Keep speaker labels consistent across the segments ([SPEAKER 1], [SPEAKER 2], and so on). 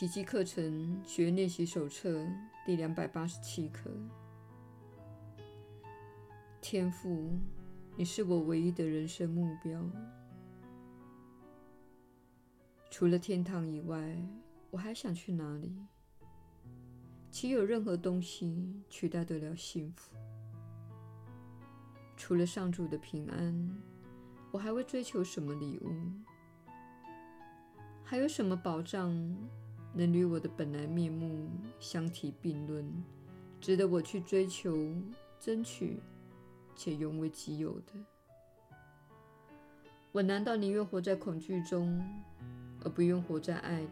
[SPEAKER 1] 奇迹课程学练习手册第两百八十七课。天赋，你是我唯一的人生目标。除了天堂以外，我还想去哪里？岂有任何东西取代得了幸福？除了上主的平安，我还会追求什么礼物？还有什么保障能与我的本来面目相提并论，值得我去追求、争取且拥为己有的？我难道宁愿活在恐惧中，而不愿活在爱里？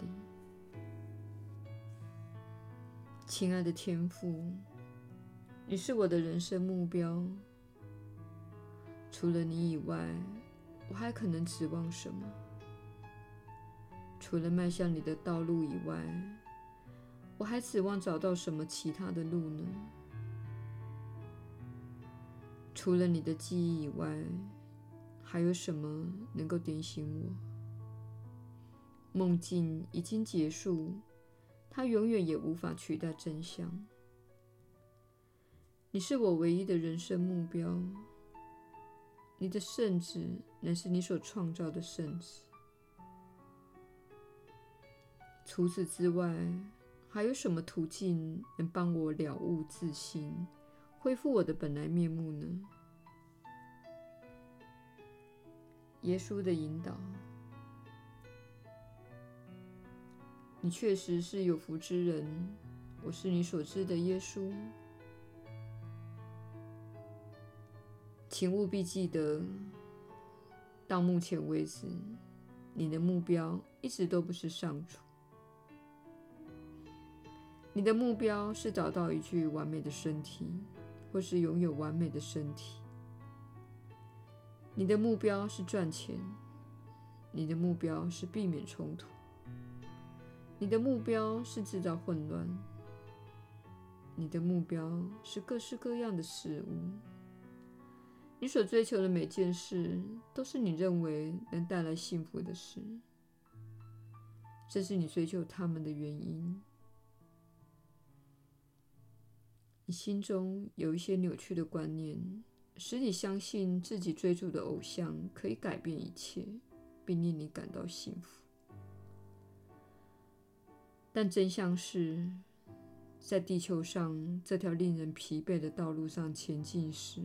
[SPEAKER 1] 亲爱的天父，你是我的人生目标。除了你以外，我还可能指望什么？除了迈向你的道路以外，我还指望找到什么其他的路呢？除了你的记忆以外，还有什么能够点醒我？梦境已经结束，它永远也无法取代真相。你是我唯一的人生目标。你的圣旨乃是你所创造的圣旨。除此之外，还有什么途径能帮我了悟自心，恢复我的本来面目呢？耶稣的引导，你确实是有福之人。我是你所知的耶稣。请务必记得，到目前为止，你的目标一直都不是上主。你的目标是找到一具完美的身体，或是拥有完美的身体。你的目标是赚钱，你的目标是避免冲突，你的目标是制造混乱，你的目标是各式各样的事物。你所追求的每件事，都是你认为能带来幸福的事。这是你追求他们的原因。你心中有一些扭曲的观念，使你相信自己追逐的偶像可以改变一切，并令你感到幸福。但真相是，在地球上这条令人疲惫的道路上前进时，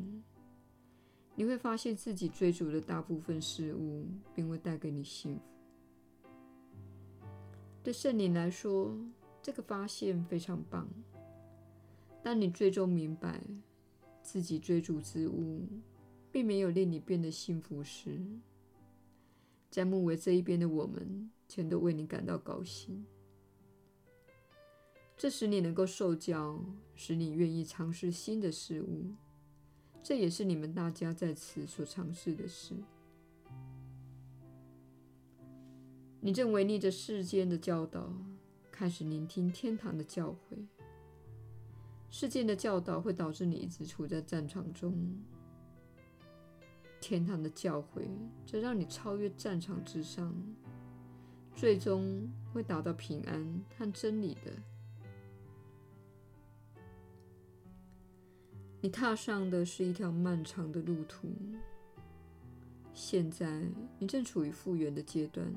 [SPEAKER 1] 你会发现自己追逐的大部分事物，并未带给你幸福。对圣灵来说，这个发现非常棒。当你最终明白自己追逐之物，并没有令你变得幸福时，在木围这一边的我们，全都为你感到高兴。这使你能够受教，使你愿意尝试新的事物。这也是你们大家在此所尝试的事。你正违逆着世间的教导，开始聆听天堂的教诲。世界的教导会导致你一直处在战场中，天堂的教诲则让你超越战场之上，最终会达到平安和真理的。你踏上的是一条漫长的路途。现在，你正处于复原的阶段。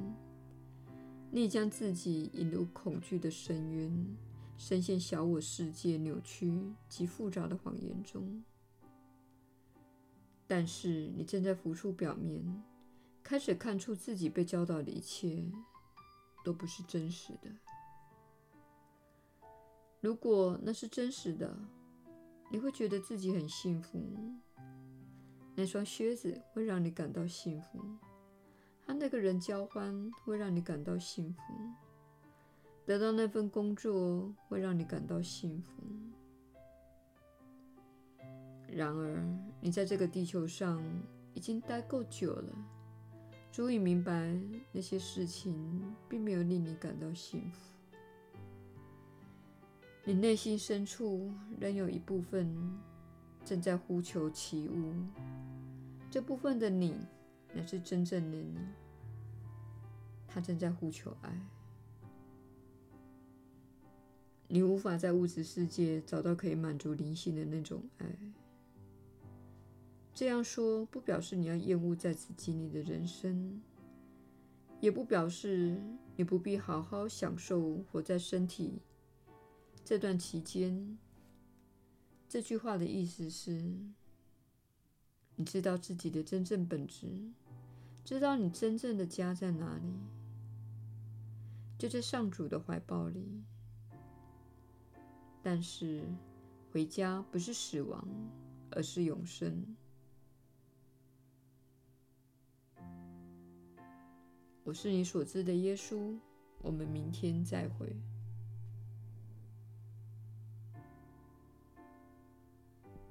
[SPEAKER 1] 你将自己引入恐惧的深渊，深陷小我世界扭曲及复杂的谎言中。但是，你正在浮出表面，开始看出自己被教导的一切都不是真实的。如果那是真实的，你会觉得自己很幸福，那双靴子会让你感到幸福，和那个人交欢会让你感到幸福，得到那份工作会让你感到幸福。然而，你在这个地球上已经待够久了，足以明白那些事情并没有令你感到幸福。你内心深处仍有一部分正在呼求起舞，这部分的你乃是真正的你，他正在呼求爱。你无法在物质世界找到可以满足灵性的那种爱。这样说不表示你要厌恶在此经历的人生，也不表示你不必好好享受活在身体这段期间。这句话的意思是，你知道自己的真正本质，知道你真正的家在哪里，就在上主的怀抱里。但是，回家不是死亡，而是永生。我是你所知的耶稣。我们明天再会。